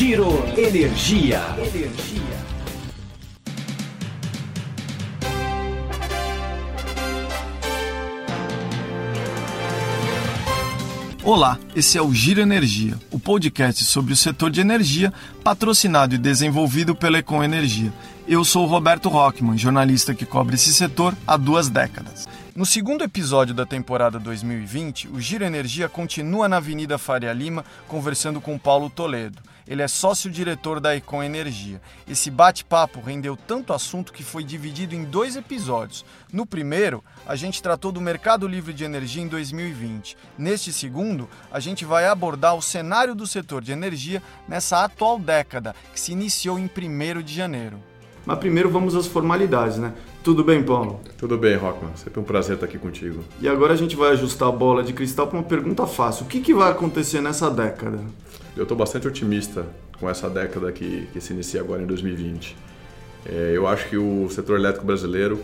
Giro Energia. Energia. Olá, esse é o Giro Energia, o podcast sobre o setor de energia, patrocinado e desenvolvido pela Econ Energia. Eu sou o Roberto Rockman, jornalista que cobre esse setor há duas décadas. No segundo episódio da temporada 2020, o Giro Energia continua na Avenida Faria Lima conversando com Paulo Toledo. Ele é sócio-diretor da Econ Energia. Esse bate-papo rendeu tanto assunto que foi dividido em dois episódios. No primeiro, a gente tratou do mercado livre de energia em 2020. Neste segundo, a gente vai abordar o cenário do setor de energia nessa atual década, que se iniciou em 1 de janeiro. Mas primeiro vamos às formalidades, né? Tudo bem, Paulo? Tudo bem, Rockman. Sempre um prazer estar aqui contigo. E agora a gente vai ajustar a bola de cristal para uma pergunta fácil. O que, que vai acontecer nessa década? Eu estou bastante otimista com essa década que, que se inicia agora em 2020. É, eu acho que o setor elétrico brasileiro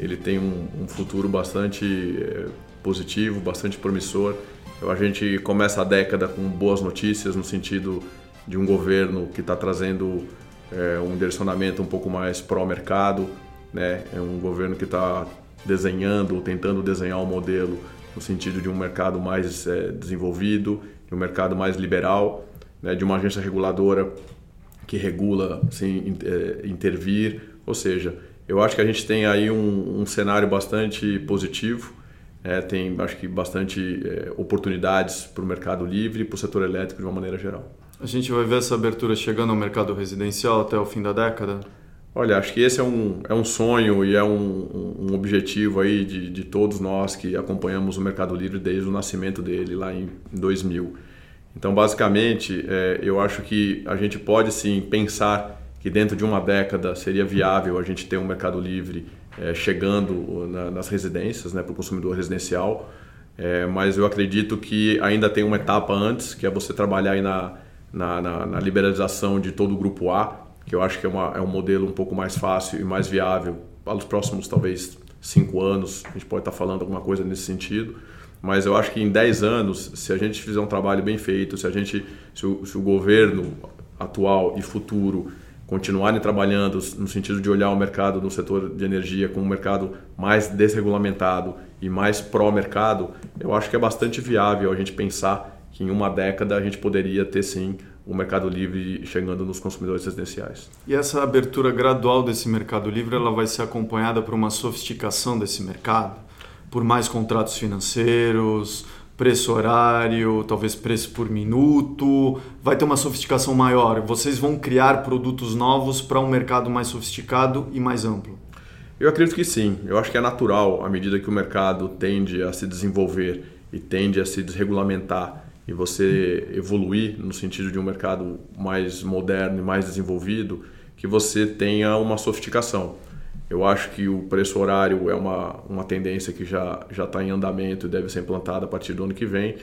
ele tem um, um futuro bastante é, positivo, bastante promissor. Eu, a gente começa a década com boas notícias no sentido de um governo que está trazendo é, um direcionamento um pouco mais pró-mercado, né? É um governo que está desenhando, tentando desenhar um modelo no sentido de um mercado mais é, desenvolvido, de um mercado mais liberal, né? de uma agência reguladora que regula sem é, intervir. Ou seja, eu acho que a gente tem aí um, um cenário bastante positivo, é, tem acho que bastante é, oportunidades para o mercado livre e para o setor elétrico de uma maneira geral. A gente vai ver essa abertura chegando ao mercado residencial até o fim da década? Olha, acho que esse é um, é um sonho e é um, um objetivo aí de, de todos nós que acompanhamos o Mercado Livre desde o nascimento dele lá em 2000. Então, basicamente, é, eu acho que a gente pode sim pensar que dentro de uma década seria viável a gente ter um Mercado Livre é, chegando na, nas residências, né, para o consumidor residencial. É, mas eu acredito que ainda tem uma etapa antes, que é você trabalhar na, na, na, na liberalização de todo o grupo A, que eu acho que é, uma, é um modelo um pouco mais fácil e mais viável para os próximos, talvez, cinco anos. A gente pode estar falando alguma coisa nesse sentido. Mas eu acho que em 10 anos, se a gente fizer um trabalho bem feito, se a gente, se o, se o governo atual e futuro continuarem trabalhando no sentido de olhar o mercado no setor de energia como um mercado mais desregulamentado e mais pró-mercado, eu acho que é bastante viável a gente pensar que em uma década a gente poderia ter sim o Mercado Livre chegando nos consumidores residenciais. E essa abertura gradual desse Mercado Livre, ela vai ser acompanhada por uma sofisticação desse mercado, por mais contratos financeiros, preço horário, talvez preço por minuto, vai ter uma sofisticação maior. Vocês vão criar produtos novos para um mercado mais sofisticado e mais amplo. Eu acredito que sim. Eu acho que é natural à medida que o mercado tende a se desenvolver e tende a se desregulamentar e você evoluir no sentido de um mercado mais moderno e mais desenvolvido, que você tenha uma sofisticação. Eu acho que o preço horário é uma, uma tendência que já está em andamento e deve ser implantada a partir do ano que vem.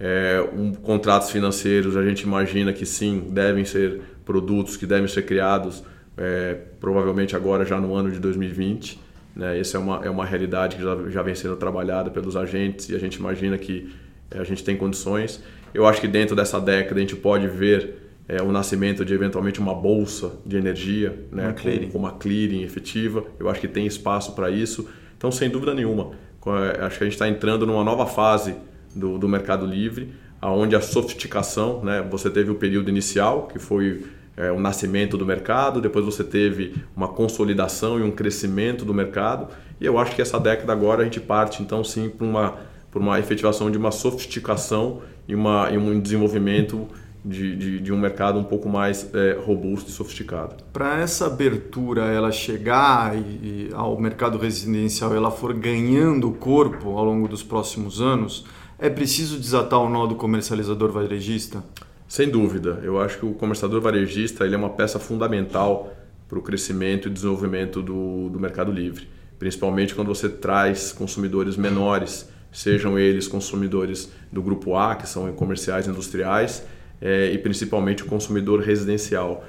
É, um, contratos financeiros, a gente imagina que sim, devem ser produtos que devem ser criados é, provavelmente agora já no ano de 2020. Né? Essa é uma, é uma realidade que já, já vem sendo trabalhada pelos agentes e a gente imagina que a gente tem condições. Eu acho que dentro dessa década a gente pode ver é, o nascimento de eventualmente uma bolsa de energia, né, uma com, com, uma clearing efetiva. Eu acho que tem espaço para isso. Então, sem dúvida nenhuma, é, acho que a gente está entrando numa nova fase do, do mercado livre, aonde a sofisticação, né, você teve o período inicial, que foi é, o nascimento do mercado, depois você teve uma consolidação e um crescimento do mercado, e eu acho que essa década agora a gente parte então sim para uma por uma efetivação de uma sofisticação e, uma, e um desenvolvimento de, de, de, um mercado um pouco mais é, robusto e sofisticado. Para essa abertura ela chegar e, e ao mercado residencial ela for ganhando corpo ao longo dos próximos anos, é preciso desatar o nó do comercializador varejista? Sem dúvida. Eu acho que o comercializador varejista ele é uma peça fundamental para o crescimento e desenvolvimento do, do mercado livre. Principalmente quando você traz consumidores menores sejam eles consumidores do grupo A, que são comerciais industriais, é, e principalmente o consumidor residencial.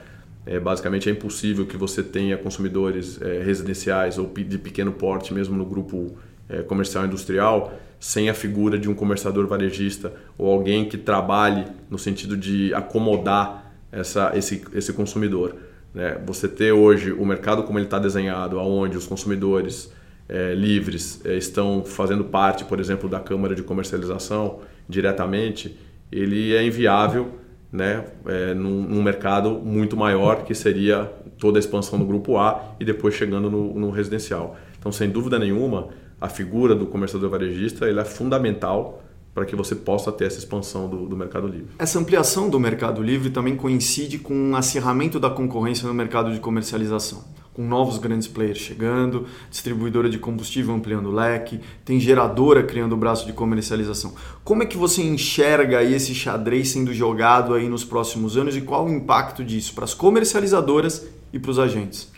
É, basicamente é impossível que você tenha consumidores é, residenciais ou de pequeno porte, mesmo no grupo é, comercial industrial, sem a figura de um comerciador varejista ou alguém que trabalhe no sentido de acomodar essa, esse, esse consumidor. Né? Você ter hoje o mercado como ele está desenhado, onde os consumidores é, livres é, estão fazendo parte, por exemplo, da Câmara de Comercialização diretamente, ele é inviável né, é, num, num, mercado muito maior, que seria toda a expansão do grupo A e depois chegando no, no residencial. Então, sem dúvida nenhuma, a figura do comerciador varejista ele é fundamental para que você possa ter essa expansão do, do, Mercado Livre. Essa ampliação do Mercado Livre também coincide com um acirramento da concorrência no mercado de comercialização, com novos grandes players chegando, distribuidora de combustível ampliando o leque, tem geradora criando o braço de comercialização. Como é que você enxerga esse xadrez sendo jogado aí nos próximos anos e qual o impacto disso para as comercializadoras e para os agentes?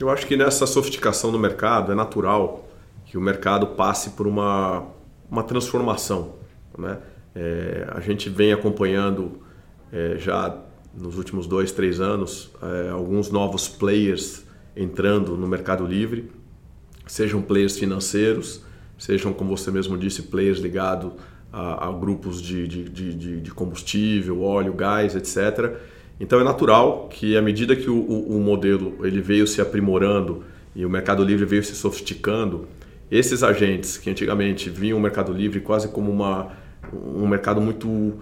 Eu acho que nessa sofisticação do mercado é natural que o mercado passe por uma uma transformação. Né? É, a gente vem acompanhando é, já nos últimos dois, três anos é, alguns novos players entrando no mercado livre, sejam players financeiros, sejam, como você mesmo disse, players ligados a, a grupos de, de, de, de, combustível, óleo, gás, etc. Então é natural que à medida que o, o, o modelo ele veio se aprimorando e o mercado livre veio se sofisticando, esses agentes que antigamente viam o Mercado Livre quase como uma, um mercado muito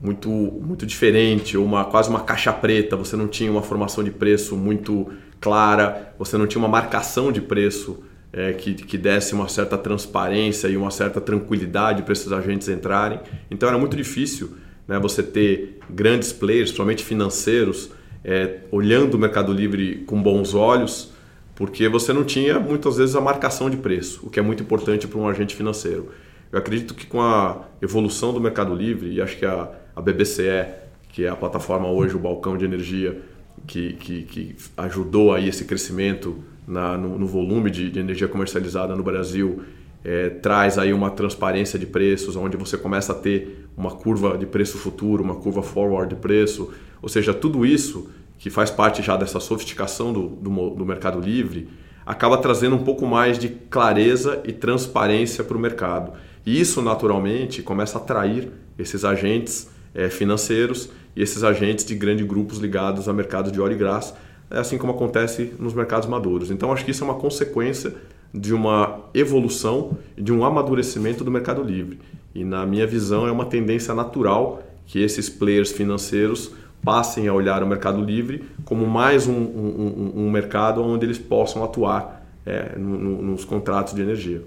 muito muito diferente, uma quase uma caixa preta, você não tinha uma formação de preço muito clara, você não tinha uma marcação de preço é, que, que desse uma certa transparência e uma certa tranquilidade para esses agentes entrarem. Então era muito difícil né, você ter grandes players, principalmente financeiros, é, olhando o Mercado Livre com bons olhos porque você não tinha muitas vezes a marcação de preço, o que é muito importante para um agente financeiro. Eu acredito que com a evolução do Mercado Livre, e acho que a, a BBCE, que é a plataforma hoje, o balcão de energia, que, que, que ajudou aí esse crescimento na, no, no, volume de, de, energia comercializada no Brasil, é, traz aí uma transparência de preços, onde você começa a ter uma curva de preço futuro, uma curva forward de preço, ou seja, tudo isso que faz parte já dessa sofisticação do, do, do mercado livre, acaba trazendo um pouco mais de clareza e transparência para o mercado. E isso, naturalmente, começa a atrair esses agentes é, financeiros e esses agentes de grandes grupos ligados a mercados de óleo e graça, é assim como acontece nos mercados maduros. Então, acho que isso é uma consequência de uma evolução de um amadurecimento do mercado livre. E, na minha visão, é uma tendência natural que esses players financeiros passem a olhar o mercado livre como mais um, um, um mercado onde eles possam atuar é, no, no, nos contratos de energia.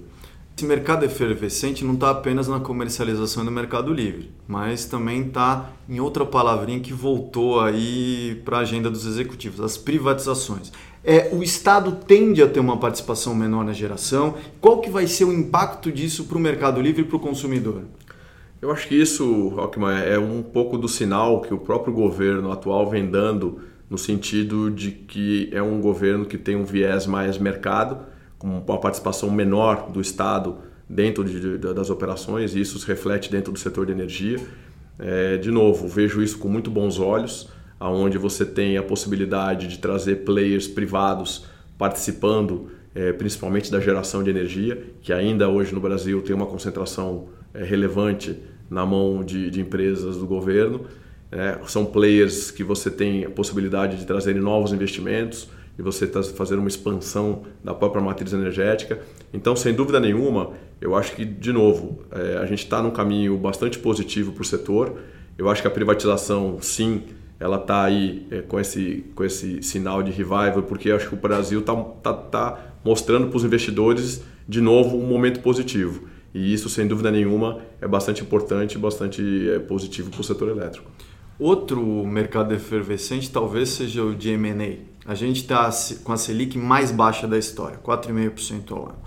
Esse mercado efervescente não está apenas na comercialização do mercado livre, mas também está em outra palavrinha que voltou aí para a agenda dos executivos, as privatizações. É, o Estado tende a ter uma participação menor na geração. Qual que vai ser o impacto disso para o mercado livre e para o consumidor? Eu acho que isso, Rockman, é um pouco do sinal que o próprio governo atual vem dando no sentido de que é um governo que tem um viés mais mercado, uma participação menor do Estado dentro de, de, das operações, e isso se reflete dentro do setor de energia. É, de novo, vejo isso com muito bons olhos, aonde você tem a possibilidade de trazer players privados participando, é, principalmente da geração de energia, que ainda hoje no Brasil tem uma concentração é, relevante na mão de, de empresas do governo. É, são players que você tem a possibilidade de trazerem novos investimentos e você está fazendo uma expansão da própria matriz energética. Então, sem dúvida nenhuma, eu acho que, de novo, é, a gente está num caminho bastante positivo para o setor. Eu acho que a privatização, sim, ela está aí é, com, esse, com esse sinal de revival, porque acho que o Brasil está tá, tá mostrando para os investidores, de novo, um momento positivo. E isso, sem dúvida nenhuma, é bastante importante e bastante é, positivo para o setor elétrico. Outro mercado efervescente talvez seja o de M&A. A gente está com a Selic mais baixa da história, 4,5% ao ano.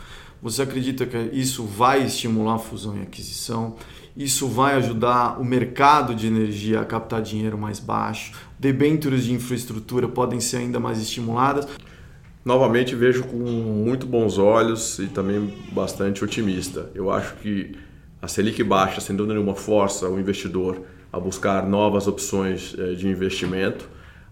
Você acredita que isso vai estimular a fusão e aquisição? Isso vai ajudar o mercado de energia a captar dinheiro mais baixo? Debêntures de infraestrutura podem ser ainda mais estimuladas? novamente vejo com muito bons olhos e também bastante otimista. Eu acho que a Selic baixa, sem dúvida nenhuma, força o investidor a buscar novas opções eh, de investimento,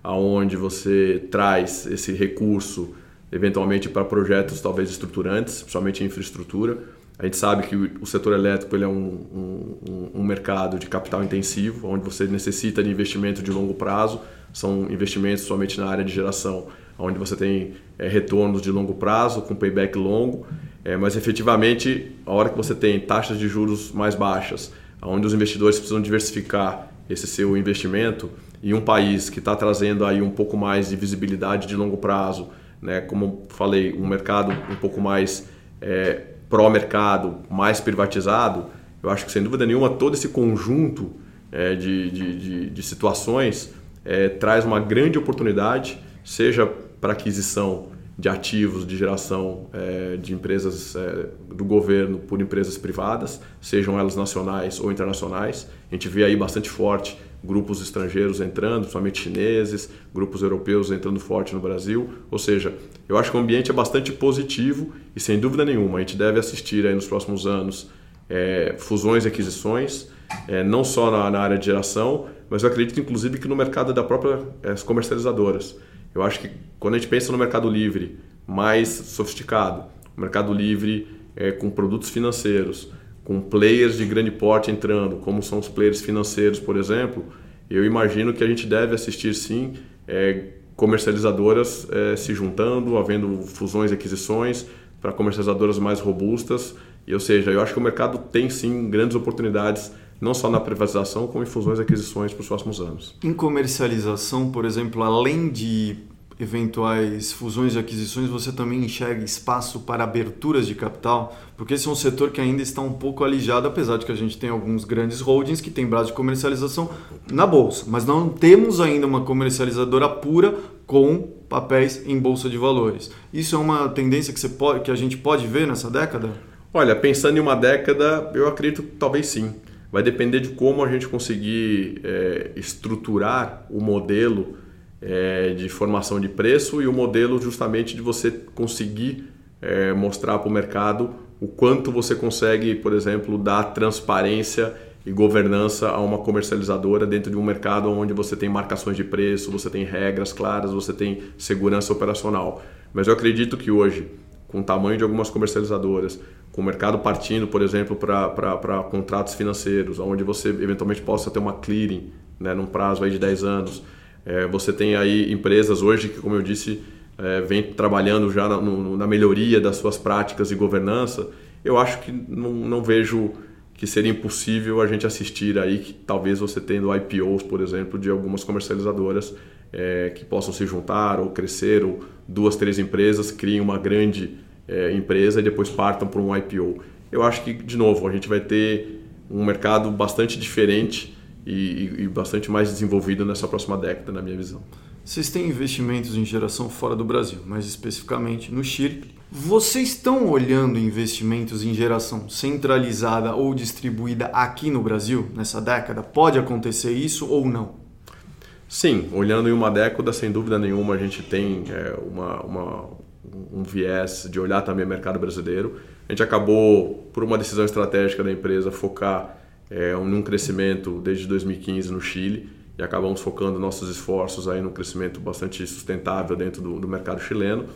aonde você traz esse recurso eventualmente para projetos talvez estruturantes, principalmente infraestrutura, A gente sabe que o setor elétrico ele é um, um, um mercado de capital intensivo, onde você necessita de investimento de longo prazo, são investimentos somente na área de geração, onde você tem é, retornos de longo prazo, com payback longo, é, mas efetivamente, a hora que você tem taxas de juros mais baixas, onde os investidores precisam diversificar esse seu investimento, e um país que está trazendo aí um pouco mais de visibilidade de longo prazo, né, como falei, um mercado um pouco mais é, pró-mercado, mais privatizado, eu acho que sem dúvida nenhuma todo esse conjunto é, de, de, de, de, situações é, traz uma grande oportunidade, seja para aquisição de ativos de geração é, de empresas é, do governo por empresas privadas, sejam elas nacionais ou internacionais. A gente vê aí bastante forte grupos estrangeiros entrando, principalmente chineses, grupos europeus entrando forte no Brasil. Ou seja, eu acho que o ambiente é bastante positivo e sem dúvida nenhuma a gente deve assistir aí nos próximos anos é, fusões e aquisições, é, não só na, na, área de geração, mas eu acredito inclusive que no mercado da própria é, comercializadoras. Eu acho que quando a gente pensa no mercado livre mais sofisticado, mercado livre é, com produtos financeiros, com players de grande porte entrando, como são os players financeiros, por exemplo, eu imagino que a gente deve assistir sim é, comercializadoras é, se juntando, havendo fusões e aquisições para comercializadoras mais robustas. E, ou seja, eu acho que o mercado tem sim grandes oportunidades, não só na privatização, como em fusões e aquisições para os próximos anos. Em comercialização, por exemplo, além de eventuais fusões e aquisições, você também enxerga espaço para aberturas de capital? Porque esse é um setor que ainda está um pouco alijado, apesar de que a gente tem alguns grandes holdings que têm braço de comercialização na bolsa, mas não temos ainda uma comercializadora pura com papéis em bolsa de valores. Isso é uma tendência que, você pode, que a gente pode ver nessa década? Olha, pensando em uma década, eu acredito que talvez sim. Vai depender de como a gente conseguir é, estruturar o modelo é, de formação de preço e o modelo justamente de você conseguir é, mostrar para o mercado o quanto você consegue, por exemplo, dar transparência e governança a uma comercializadora dentro de um mercado onde você tem marcações de preço, você tem regras claras, você tem segurança operacional. Mas eu acredito que hoje, com o tamanho de algumas comercializadoras, com o mercado partindo, por exemplo, para contratos financeiros, onde você eventualmente possa ter uma clearing né, num prazo aí de 10 anos, é, você tem aí empresas hoje que, como eu disse, é, vem trabalhando já na, no, na, melhoria das suas práticas de governança. Eu acho que não, não, vejo que seria impossível a gente assistir aí que talvez você tendo IPOs, por exemplo, de algumas comercializadoras é, que possam se juntar ou crescer, ou duas, três empresas criem uma grande é, empresa e depois partam para um IPO. Eu acho que, de novo, a gente vai ter um mercado bastante diferente e, e, bastante mais desenvolvido nessa próxima década, na minha visão. Vocês têm investimentos em geração fora do Brasil, mais especificamente no Chile. Vocês estão olhando investimentos em geração centralizada ou distribuída aqui no Brasil nessa década? Pode acontecer isso ou não? Sim, olhando em uma década, sem dúvida nenhuma, a gente tem é, uma, uma, um viés de olhar também o mercado brasileiro. A gente acabou, por uma decisão estratégica da empresa, focar é, num crescimento desde 2015 no Chile e acabamos focando nossos esforços aí num crescimento bastante sustentável dentro do, do mercado chileno.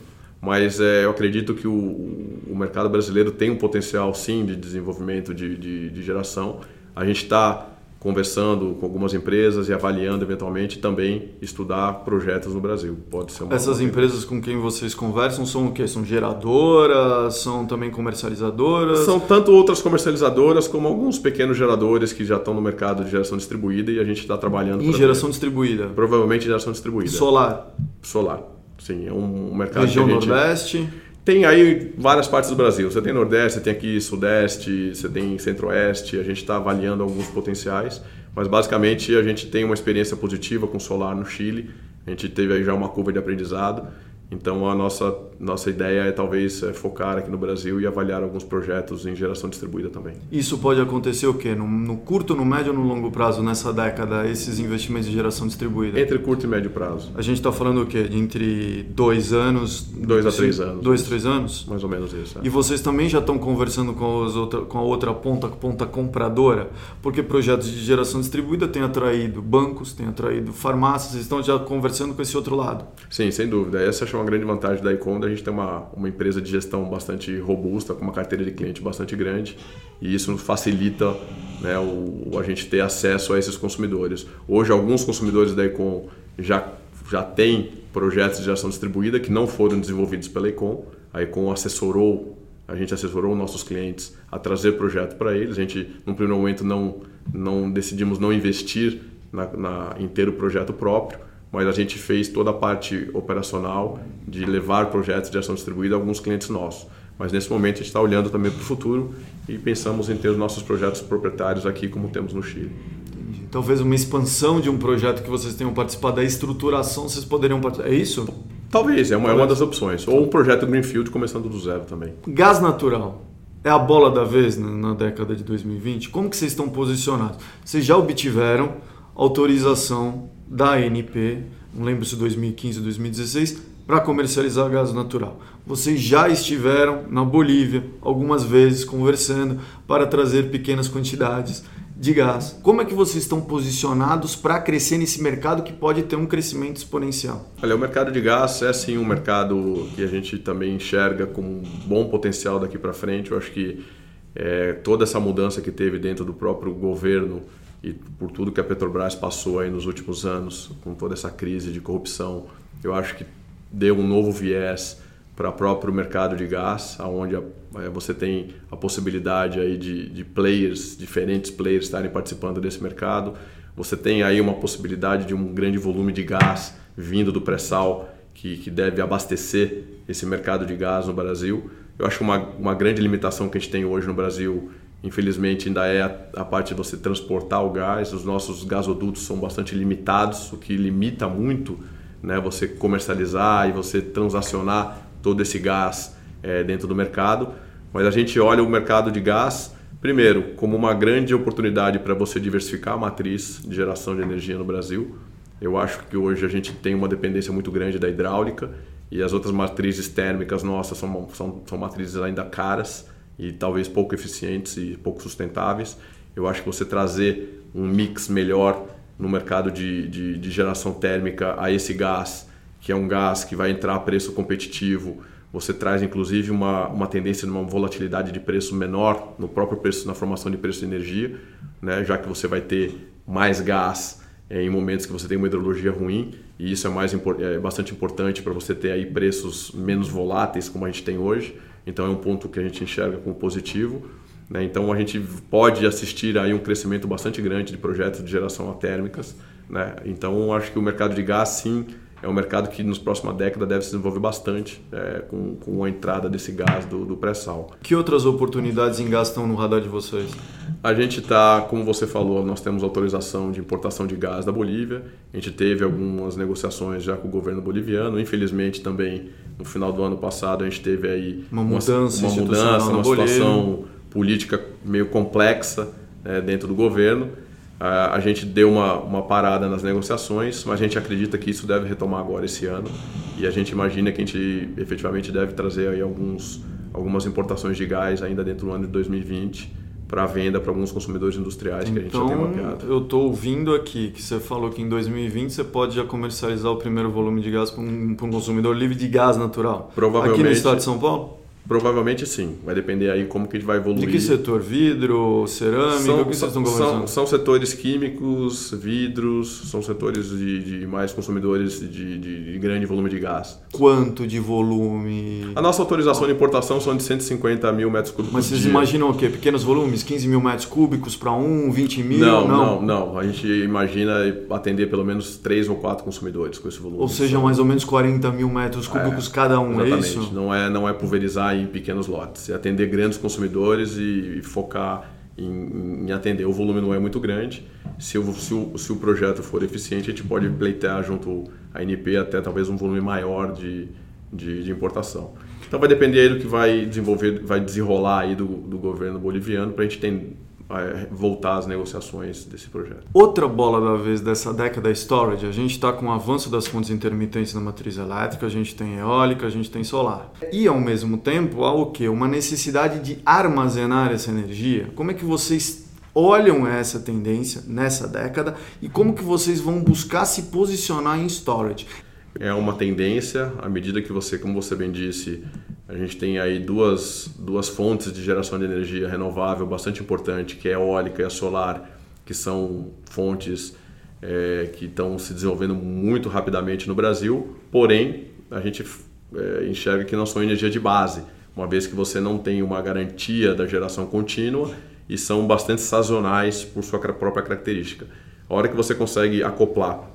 Mas é, eu acredito que o, o, mercado brasileiro tem um potencial sim de desenvolvimento de, de, de geração. A gente está conversando com algumas empresas e avaliando eventualmente também estudar projetos no Brasil. Pode ser uma Essas empresas com quem vocês conversam são o quê? São geradoras? São também comercializadoras? São tanto outras comercializadoras como alguns pequenos geradores que já estão no mercado de geração distribuída e a gente está trabalhando em geração ver. distribuída. Provavelmente geração distribuída. Solar. Solar. Sim, é um mercado Região que a gente... Nordeste. Tem aí várias partes do Brasil. Você tem Nordeste, você tem aqui Sudeste, você tem Centro-Oeste. A gente está avaliando alguns potenciais, mas basicamente a gente tem uma experiência positiva com solar no Chile. A gente teve aí já uma curva de aprendizado então a nossa, nossa ideia é talvez é, focar aqui no Brasil e avaliar alguns projetos em geração distribuída também. Isso pode acontecer o quê? No, no curto, no médio ou no longo prazo nessa década, esses investimentos em geração distribuída? Entre curto e médio prazo. A gente está falando o quê? De entre dois anos... Dois a três anos. Dois, três anos? Mais ou menos isso. É. E vocês também já estão conversando com, outra, com a outra ponta, ponta compradora? Porque projetos de geração distribuída têm atraído bancos, têm atraído farmácias, estão já conversando com esse outro lado. Sim, sem dúvida. Essa é uma grande vantagem da Icon, a gente tem uma, uma empresa de gestão bastante robusta, com uma carteira de cliente bastante grande, e isso facilita né, o, a gente ter acesso a esses consumidores. Hoje, alguns consumidores da Icon já, já têm projetos de geração distribuída que não foram desenvolvidos pela Icon. A Icon assessorou, a gente assessorou nossos clientes a trazer projeto para eles. A gente, num primeiro momento, não, não decidimos não investir na, na, em ter o projeto próprio, mas a gente fez toda a parte operacional de levar projetos de ação distribuída a alguns clientes nossos. Mas nesse momento a gente está olhando também para o futuro e pensamos em ter os nossos projetos proprietários aqui, como temos no Chile. Entendi. Talvez uma expansão de um projeto que vocês tenham participado, da estruturação, vocês poderiam participar. É isso? Talvez, é uma, é uma das opções. Ou um projeto Greenfield começando do zero também. Gás natural. É a bola da vez na, na década de 2020? Como que vocês estão posicionados? Vocês já obtiveram autorização da ANP, não lembro se 2015 ou 2016, para comercializar gás natural. Vocês já estiveram na Bolívia algumas vezes conversando para trazer pequenas quantidades de gás. Como é que vocês estão posicionados para crescer nesse mercado que pode ter um crescimento exponencial? Olha, o mercado de gás é sim um mercado que a gente também enxerga com um bom potencial daqui para frente. Eu acho que é, toda essa mudança que teve dentro do próprio governo e por tudo que a Petrobras passou aí nos últimos anos, com toda essa crise de corrupção, eu acho que deu um novo viés para o próprio mercado de gás, onde é, você tem a possibilidade aí de, de players, diferentes players estarem participando desse mercado. Você tem aí uma possibilidade de um grande volume de gás vindo do pré-sal que, que deve abastecer esse mercado de gás no Brasil. Eu acho uma, uma grande limitação que a gente tem hoje no Brasil Infelizmente ainda é a, a, parte de você transportar o gás. Os nossos gasodutos são bastante limitados, o que limita muito né, você comercializar e você transacionar todo esse gás é, dentro do mercado. Mas a gente olha o mercado de gás, primeiro, como uma grande oportunidade para você diversificar a matriz de geração de energia no Brasil. Eu acho que hoje a gente tem uma dependência muito grande da hidráulica e as outras matrizes térmicas nossas são, são, são matrizes ainda caras e talvez pouco eficientes e pouco sustentáveis. Eu acho que você trazer um mix melhor no mercado de, de, de, geração térmica a esse gás, que é um gás que vai entrar a preço competitivo, você traz inclusive uma, uma tendência de uma volatilidade de preço menor no próprio preço, na formação de preço de energia, né? já que você vai ter mais gás é, em momentos que você tem uma hidrologia ruim, e isso é, mais, é bastante importante para você ter aí preços menos voláteis como a gente tem hoje. Então é um ponto que a gente enxerga como positivo. Né? Então a gente pode assistir aí um crescimento bastante grande de projetos de geração a térmicas. Né? Então acho que o mercado de gás sim é um mercado que nos próxima década deve se desenvolver bastante é, com, com a entrada desse gás do, do pré-sal. Que outras oportunidades em gás estão no radar de vocês? A gente está, como você falou, nós temos autorização de importação de gás da Bolívia. A gente teve algumas negociações já com o governo boliviano. Infelizmente também no final do ano passado a gente teve aí uma mudança, uma, uma, mudança, uma situação política meio complexa é, dentro do governo a gente deu uma, uma parada nas negociações, mas a gente acredita que isso deve retomar agora esse ano e a gente imagina que a gente efetivamente deve trazer aí alguns, algumas importações de gás ainda dentro do ano de 2020 para venda para alguns consumidores industriais que a gente já tem então, mapeado. Eu estou ouvindo aqui que você falou que em 2020 você pode já comercializar o primeiro volume de gás para um, um consumidor livre de gás natural. Provavelmente. Aqui no estado de São Paulo? Provavelmente sim. Vai depender aí como que a gente vai evoluir. De que setor? Vidro, cerâmica? São, o que vocês estão conversando? São, são setores químicos, vidros, são setores de, de mais consumidores de, de, de, grande volume de gás. Quanto de volume? A nossa autorização de importação são de 150 mil metros cúbicos Mas vocês dia. imaginam o quê? Pequenos volumes? 15 mil metros cúbicos para um, 20 mil? Não, não, não, não. A gente imagina atender pelo menos 3 ou 4 consumidores com esse volume. Ou seja, mais ou menos 40 mil metros cúbicos é, cada um, exatamente. é isso? Não é, não é pulverizar em pequenos lotes, atender grandes consumidores e, e focar em, em, atender. O volume não é muito grande. Se o, se, o, se o projeto for eficiente, a gente pode pleitear junto à NP até talvez um volume maior de, de, de importação. Então vai depender aí do que vai desenvolver, vai desenrolar aí do, do governo boliviano para a gente ter voltar às negociações desse projeto. Outra bola da vez dessa década storage, a gente está com o avanço das fontes intermitentes na matriz elétrica, a gente tem eólica, a gente tem solar. E ao mesmo tempo há o que? Uma necessidade de armazenar essa energia. Como é que vocês olham essa tendência nessa década e como que vocês vão buscar se posicionar em storage? É uma tendência, à medida que você, como você bem disse, a gente tem aí duas, duas fontes de geração de energia renovável bastante importante, que é a eólica e a solar, que são fontes é, que estão se desenvolvendo muito rapidamente no Brasil, porém a gente é, enxerga que não são energia de base, uma vez que você não tem uma garantia da geração contínua e são bastante sazonais por sua própria característica. A hora que você consegue acoplar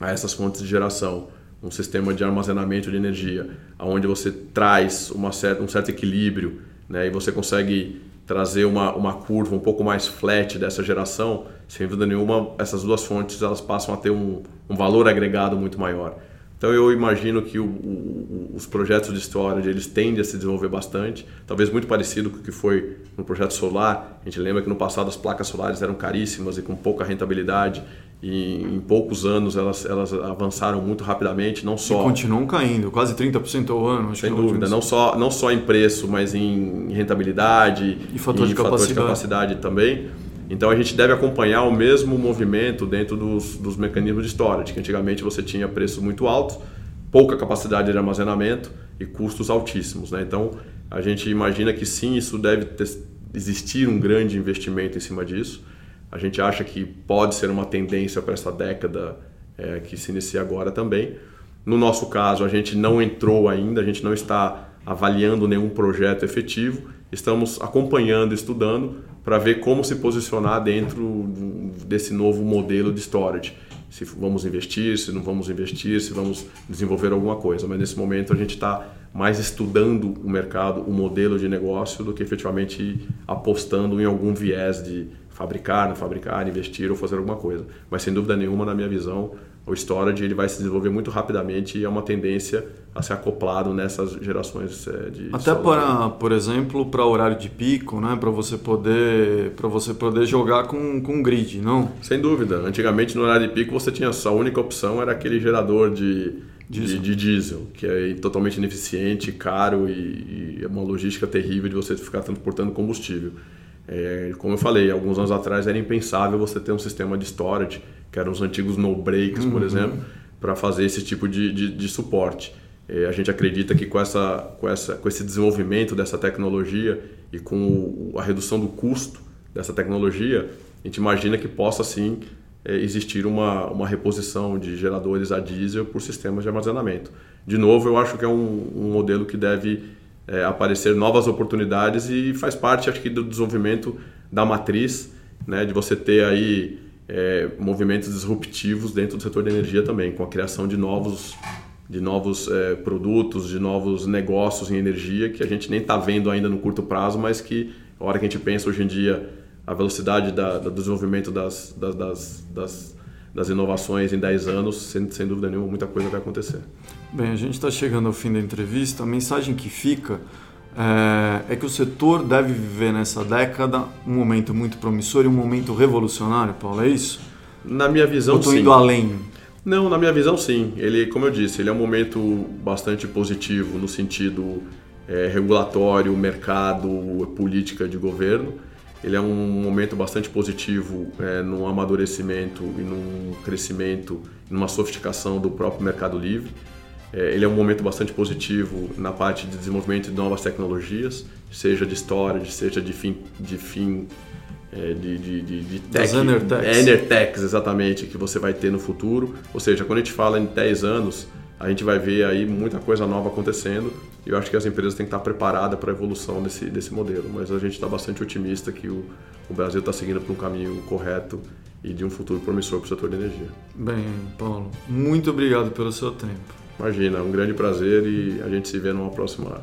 a essas fontes de geração um sistema de armazenamento de energia, onde você traz uma certa, um certo equilíbrio né, e você consegue trazer uma, uma curva um pouco mais flat dessa geração, sem dúvida nenhuma, essas duas fontes elas passam a ter um, um valor agregado muito maior. Então eu imagino que o, o, os projetos de storage eles tendem a se desenvolver bastante, talvez muito parecido com o que foi no projeto solar. A gente lembra que no passado as placas solares eram caríssimas e com pouca rentabilidade e em poucos anos elas, elas avançaram muito rapidamente, não só... E continuam caindo, quase 30% ao ano. Sem dúvida, não só, não só em preço, mas em rentabilidade e fator, e de, fator capacidade. de capacidade também. Então a gente deve acompanhar o mesmo movimento dentro dos, dos mecanismos de storage, que antigamente você tinha preços muito altos, pouca capacidade de armazenamento e custos altíssimos. Né? Então a gente imagina que sim, isso deve ter, existir um grande investimento em cima disso. A gente acha que pode ser uma tendência para essa década é, que se inicia agora também. No nosso caso, a gente não entrou ainda, a gente não está avaliando nenhum projeto efetivo, estamos acompanhando, estudando para ver como se posicionar dentro desse novo modelo de storage. Se vamos investir, se não vamos investir, se vamos desenvolver alguma coisa. Mas nesse momento a gente está mais estudando o mercado, o modelo de negócio, do que efetivamente apostando em algum viés de fabricar, não fabricar, investir ou fazer alguma coisa. Mas sem dúvida nenhuma, na minha visão, o storage ele vai se desenvolver muito rapidamente e é uma tendência a ser acoplado nessas gerações é, de até para por exemplo para horário de pico né para você poder para você poder jogar com com grid não sem dúvida antigamente no horário de pico você tinha só a única opção era aquele gerador de diesel. De, de, diesel, que é totalmente ineficiente, caro e, e é uma logística terrível de você ficar transportando combustível. É, como eu falei, alguns anos atrás era impensável você ter um sistema de storage, que eram os antigos no breaks, uhum. por exemplo, para fazer esse tipo de, de, de suporte. É, a gente acredita que com, essa, com, essa, com esse desenvolvimento dessa tecnologia e com o, a redução do custo dessa tecnologia, a gente imagina que possa sim é, existir uma, uma reposição de geradores a diesel por sistemas de armazenamento. De novo, eu acho que é um, um modelo que deve é, aparecer novas oportunidades e faz parte, acho que, do desenvolvimento da matriz, né, de você ter aí é, movimentos disruptivos dentro do setor de energia também, com a criação de novos, de novos é, produtos, de novos negócios em energia que a gente nem está vendo ainda no curto prazo, mas que, a hora que a gente pensa hoje em dia, a velocidade da, do desenvolvimento das, das, das, das, das inovações em 10 anos, sem, sem dúvida nenhuma, muita coisa vai acontecer. Bem, a gente está chegando ao fim da entrevista. A mensagem que fica é, é, que o setor deve viver nessa década um momento muito promissor e um momento revolucionário, Paulo, é isso? Na minha visão, Ou estou indo além? Não, na minha visão, sim. Ele, como eu disse, ele é um momento bastante positivo no sentido é, regulatório, mercado, política de governo. Ele é um momento bastante positivo é, no amadurecimento e num crescimento, numa sofisticação do próprio mercado livre. É, ele é um momento bastante positivo na parte de desenvolvimento de novas tecnologias, seja de storage, seja de fim, de fim é, de, de, de, de tech, Enertex. Enertex, exatamente, que você vai ter no futuro. Ou seja, quando a gente fala em 10 anos, a gente vai ver aí muita coisa nova acontecendo e eu acho que as empresas têm que estar preparadas para a evolução desse, desse modelo. Mas a gente está bastante otimista que o, o Brasil está seguindo por um caminho correto e de um futuro promissor para o setor de energia. Bem, Paulo, muito obrigado pelo seu tempo. Imagina, um grande prazer e a gente se vê numa próxima,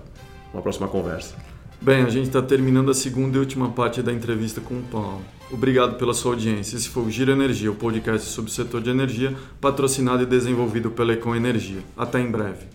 uma próxima conversa. Bem, a gente está terminando a segunda e última parte da entrevista com o Paulo. Obrigado pela sua audiência. Esse foi o Giro Energia, o podcast sobre o setor de energia, patrocinado e desenvolvido pela Econ Energia. Até em breve.